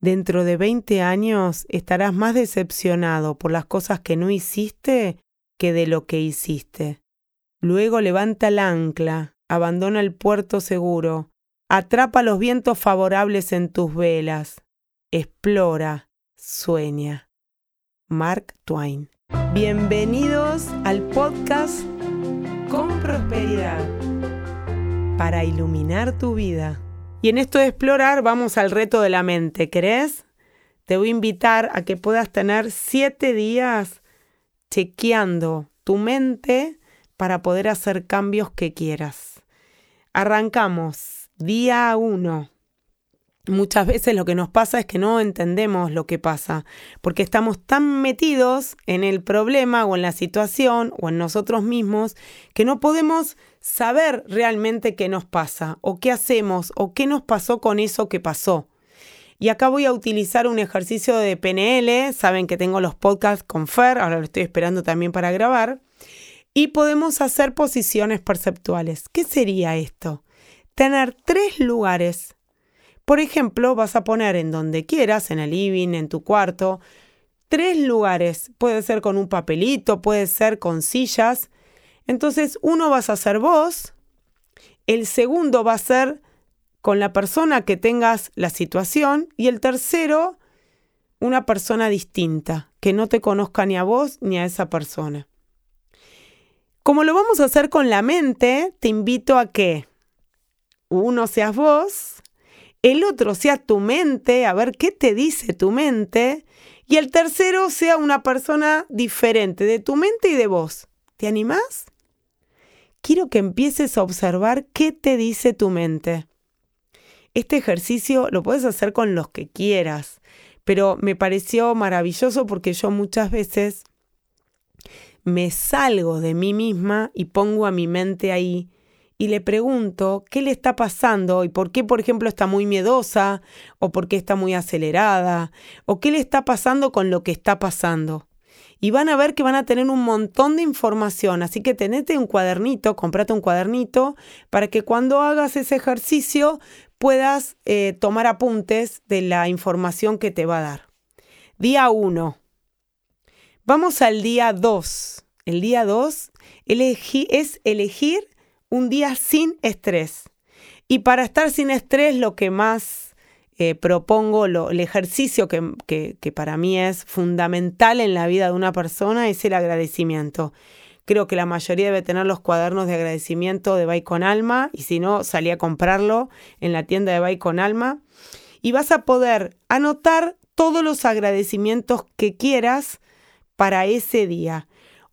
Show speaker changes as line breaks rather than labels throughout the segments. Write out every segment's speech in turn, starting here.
Dentro de 20 años estarás más decepcionado por las cosas que no hiciste que de lo que hiciste. Luego levanta el ancla, abandona el puerto seguro, atrapa los vientos favorables en tus velas, explora, sueña. Mark Twain. Bienvenidos al podcast Con Prosperidad para iluminar tu vida. Y en esto de explorar vamos al reto de la mente. ¿Querés? Te voy a invitar a que puedas tener siete días chequeando tu mente para poder hacer cambios que quieras. Arrancamos. Día uno muchas veces lo que nos pasa es que no entendemos lo que pasa, porque estamos tan metidos en el problema o en la situación o en nosotros mismos que no podemos saber realmente qué nos pasa o qué hacemos o qué nos pasó con eso que pasó. Y acá voy a utilizar un ejercicio de PNL, saben que tengo los podcasts con Fer, ahora lo estoy esperando también para grabar, y podemos hacer posiciones perceptuales. ¿Qué sería esto? Tener tres lugares por ejemplo, vas a poner en donde quieras, en el living, en tu cuarto, tres lugares. Puede ser con un papelito, puede ser con sillas. Entonces, uno vas a ser vos, el segundo va a ser con la persona que tengas la situación y el tercero, una persona distinta, que no te conozca ni a vos ni a esa persona. Como lo vamos a hacer con la mente, te invito a que uno seas vos, el otro sea tu mente, a ver qué te dice tu mente, y el tercero sea una persona diferente de tu mente y de vos. ¿Te animás? Quiero que empieces a observar qué te dice tu mente. Este ejercicio lo puedes hacer con los que quieras, pero me pareció maravilloso porque yo muchas veces me salgo de mí misma y pongo a mi mente ahí y le pregunto qué le está pasando y por qué, por ejemplo, está muy miedosa o por qué está muy acelerada o qué le está pasando con lo que está pasando. Y van a ver que van a tener un montón de información, así que tenete un cuadernito, comprate un cuadernito para que cuando hagas ese ejercicio puedas eh, tomar apuntes de la información que te va a dar. Día 1. Vamos al día 2. El día 2 es elegir un día sin estrés. Y para estar sin estrés, lo que más eh, propongo, el ejercicio que, que, para mí es fundamental en la vida de una persona es el agradecimiento. Creo que la mayoría debe tener los cuadernos de agradecimiento de Bay con Alma y si no, salí a comprarlo en la tienda de Bay con Alma. Y vas a poder anotar todos los agradecimientos que quieras para ese día.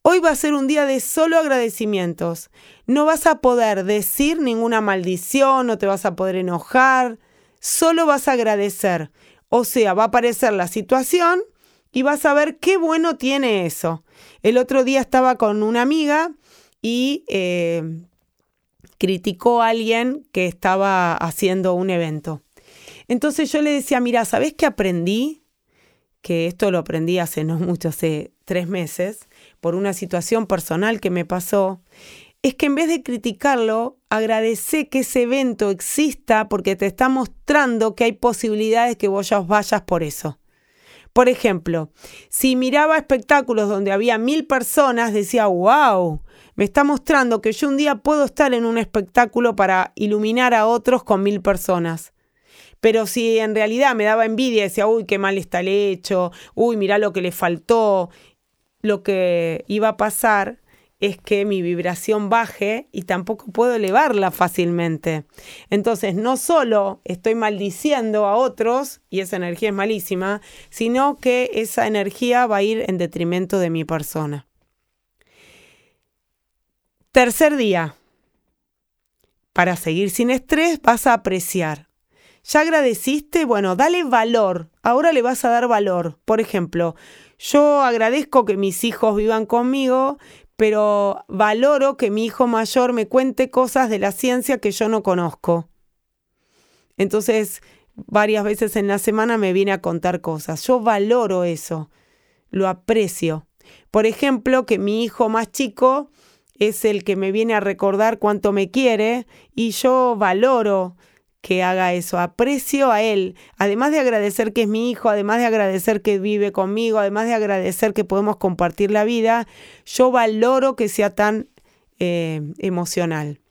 Hoy va a ser un día de solo agradecimientos. No vas a poder decir ninguna maldición, no te vas a poder enojar, solo vas a agradecer. O sea, va a aparecer la situación y vas a ver qué bueno tiene eso. El otro día estaba con una amiga y eh, criticó a alguien que estaba haciendo un evento. Entonces yo le decía, mira, ¿sabes qué aprendí? Que esto lo aprendí hace no mucho, hace tres meses por una situación personal que me pasó, es que en vez de criticarlo, agradece que ese evento exista porque te está mostrando que hay posibilidades que vos ya vayas por eso. Por ejemplo, si miraba espectáculos donde había mil personas, decía, wow, me está mostrando que yo un día puedo estar en un espectáculo para iluminar a otros con mil personas. Pero si en realidad me daba envidia, decía, uy, qué mal está el hecho, uy, mira lo que le faltó, lo que iba a pasar es que mi vibración baje y tampoco puedo elevarla fácilmente. Entonces, no solo estoy maldiciendo a otros, y esa energía es malísima, sino que esa energía va a ir en detrimento de mi persona. Tercer día. Para seguir sin estrés vas a apreciar. ¿Ya agradeciste? Bueno, dale valor. Ahora le vas a dar valor. Por ejemplo, yo agradezco que mis hijos vivan conmigo, pero valoro que mi hijo mayor me cuente cosas de la ciencia que yo no conozco. Entonces, varias veces en la semana me viene a contar cosas. Yo valoro eso, lo aprecio. Por ejemplo, que mi hijo más chico es el que me viene a recordar cuánto me quiere y yo valoro que haga eso, aprecio a él, además de agradecer que es mi hijo, además de agradecer que vive conmigo, además de agradecer que podemos compartir la vida, yo valoro que sea tan eh, emocional.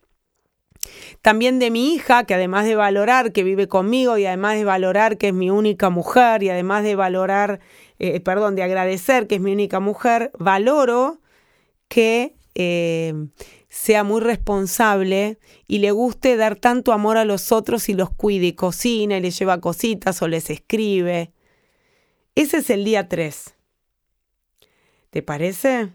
También de mi hija, que además de valorar que vive conmigo y además de valorar que es mi única mujer y además de valorar, eh, perdón, de agradecer que es mi única mujer, valoro que eh, sea muy responsable y le guste dar tanto amor a los otros y los cuide y cocina y les lleva cositas o les escribe. Ese es el día 3. ¿Te parece?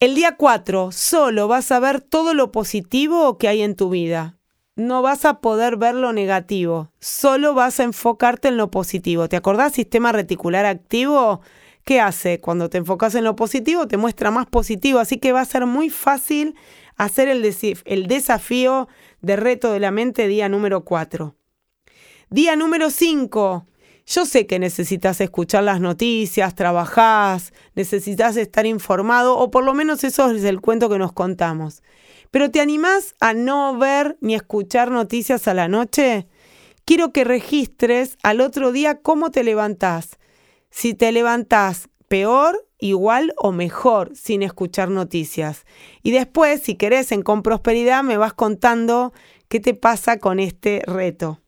El día 4 solo vas a ver todo lo positivo que hay en tu vida. No vas a poder ver lo negativo, solo vas a enfocarte en lo positivo. ¿Te acordás sistema reticular activo? ¿Qué hace? Cuando te enfocas en lo positivo, te muestra más positivo, así que va a ser muy fácil hacer el, el desafío de reto de la mente día número 4. Día número 5. Yo sé que necesitas escuchar las noticias, trabajás, necesitas estar informado, o por lo menos eso es el cuento que nos contamos. Pero ¿te animás a no ver ni escuchar noticias a la noche? Quiero que registres al otro día cómo te levantás, si te levantás peor, igual o mejor sin escuchar noticias. Y después, si querés, en Con Prosperidad me vas contando qué te pasa con este reto.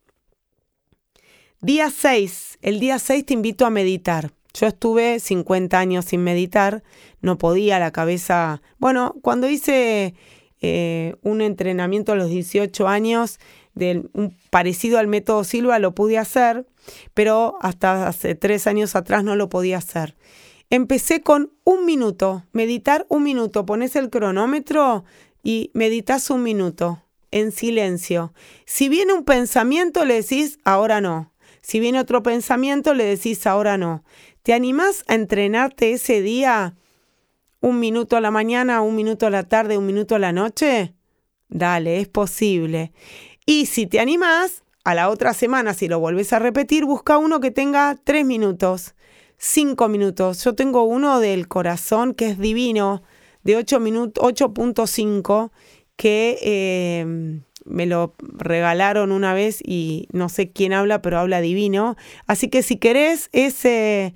Día 6. El día 6 te invito a meditar. Yo estuve 50 años sin meditar, no podía la cabeza. Bueno, cuando hice eh, un entrenamiento a los 18 años, parecido al método Silva, lo pude hacer pero hasta hace tres años atrás no lo podía hacer. Empecé con un minuto, meditar un minuto, pones el cronómetro y meditas un minuto en silencio. Si viene un pensamiento, le decís, ahora no. Si viene otro pensamiento, le decís, ahora no. ¿Te animás a entrenarte ese día un minuto a la mañana, un minuto a la tarde, un minuto a la noche? Dale, es posible. Y si te animás, a la otra semana, si lo vuelves a repetir, busca uno que tenga tres minutos, cinco minutos. Yo tengo uno del corazón que es divino, de 8 minutos, 8.5, que eh, me lo regalaron una vez y no sé quién habla, pero habla divino. Así que si querés ese,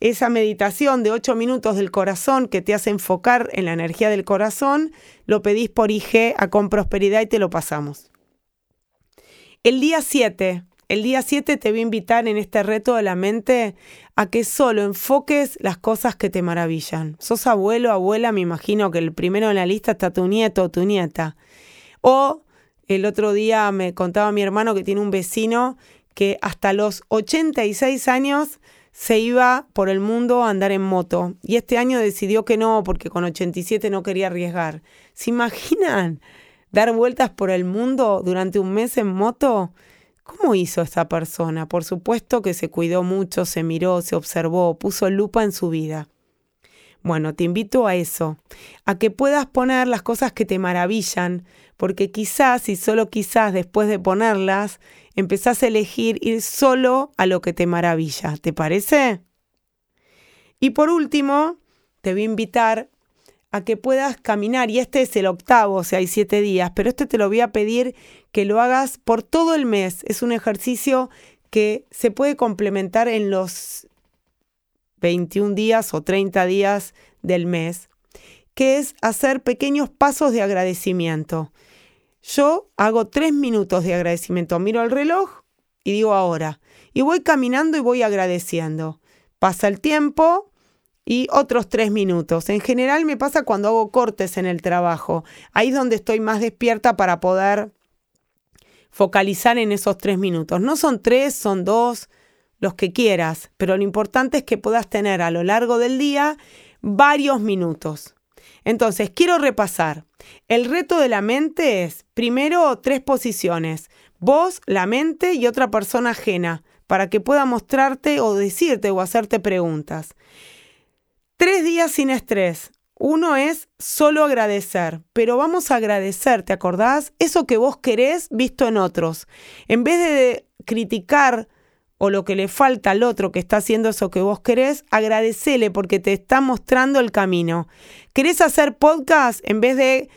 esa meditación de 8 minutos del corazón que te hace enfocar en la energía del corazón, lo pedís por IG a Con Prosperidad y te lo pasamos. El día 7, el día 7 te voy a invitar en este reto de la mente a que solo enfoques las cosas que te maravillan. Sos abuelo, abuela, me imagino que el primero en la lista está tu nieto o tu nieta. O el otro día me contaba mi hermano que tiene un vecino que hasta los 86 años se iba por el mundo a andar en moto. Y este año decidió que no, porque con 87 no quería arriesgar. ¿Se imaginan? Dar vueltas por el mundo durante un mes en moto? ¿Cómo hizo esta persona? Por supuesto que se cuidó mucho, se miró, se observó, puso lupa en su vida. Bueno, te invito a eso, a que puedas poner las cosas que te maravillan, porque quizás y solo quizás después de ponerlas, empezás a elegir ir solo a lo que te maravilla. ¿Te parece? Y por último, te voy a invitar a que puedas caminar, y este es el octavo, o sea, hay siete días, pero este te lo voy a pedir que lo hagas por todo el mes. Es un ejercicio que se puede complementar en los 21 días o 30 días del mes, que es hacer pequeños pasos de agradecimiento. Yo hago tres minutos de agradecimiento, miro el reloj y digo ahora, y voy caminando y voy agradeciendo. Pasa el tiempo, y otros tres minutos. En general me pasa cuando hago cortes en el trabajo. Ahí es donde estoy más despierta para poder focalizar en esos tres minutos. No son tres, son dos, los que quieras, pero lo importante es que puedas tener a lo largo del día varios minutos. Entonces, quiero repasar. El reto de la mente es, primero, tres posiciones. Vos, la mente y otra persona ajena, para que pueda mostrarte o decirte o hacerte preguntas. Tres días sin estrés. Uno es solo agradecer, pero vamos a agradecer, ¿te acordás? Eso que vos querés visto en otros. En vez de criticar o lo que le falta al otro que está haciendo eso que vos querés, agradecele porque te está mostrando el camino. ¿Querés hacer podcast en vez de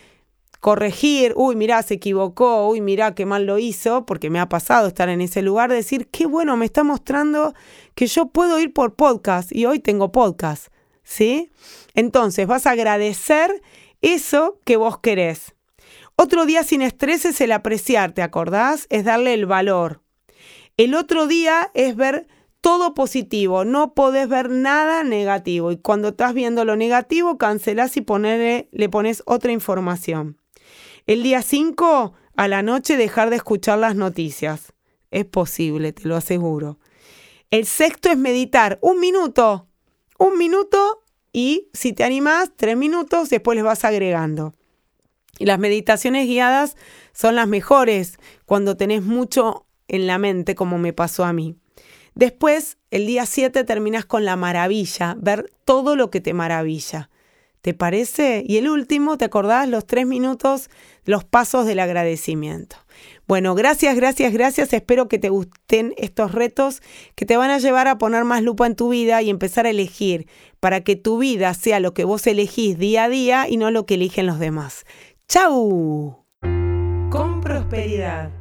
corregir, uy, mirá, se equivocó, uy, mirá, qué mal lo hizo, porque me ha pasado estar en ese lugar, decir, qué bueno, me está mostrando que yo puedo ir por podcast y hoy tengo podcast, ¿sí? Entonces vas a agradecer eso que vos querés. Otro día sin estrés es el apreciar, ¿te acordás? Es darle el valor. El otro día es ver todo positivo, no podés ver nada negativo. Y cuando estás viendo lo negativo, cancelás y le pones otra información. El día 5, a la noche, dejar de escuchar las noticias. Es posible, te lo aseguro. El sexto es meditar. Un minuto. Un minuto y si te animas, tres minutos, después les vas agregando. Y las meditaciones guiadas son las mejores cuando tenés mucho en la mente, como me pasó a mí. Después, el día 7 terminas con la maravilla, ver todo lo que te maravilla. ¿Te parece? Y el último, ¿te acordás? Los tres minutos, los pasos del agradecimiento. Bueno, gracias, gracias, gracias. Espero que te gusten estos retos que te van a llevar a poner más lupa en tu vida y empezar a elegir para que tu vida sea lo que vos elegís día a día y no lo que eligen los demás. ¡Chau! Con prosperidad.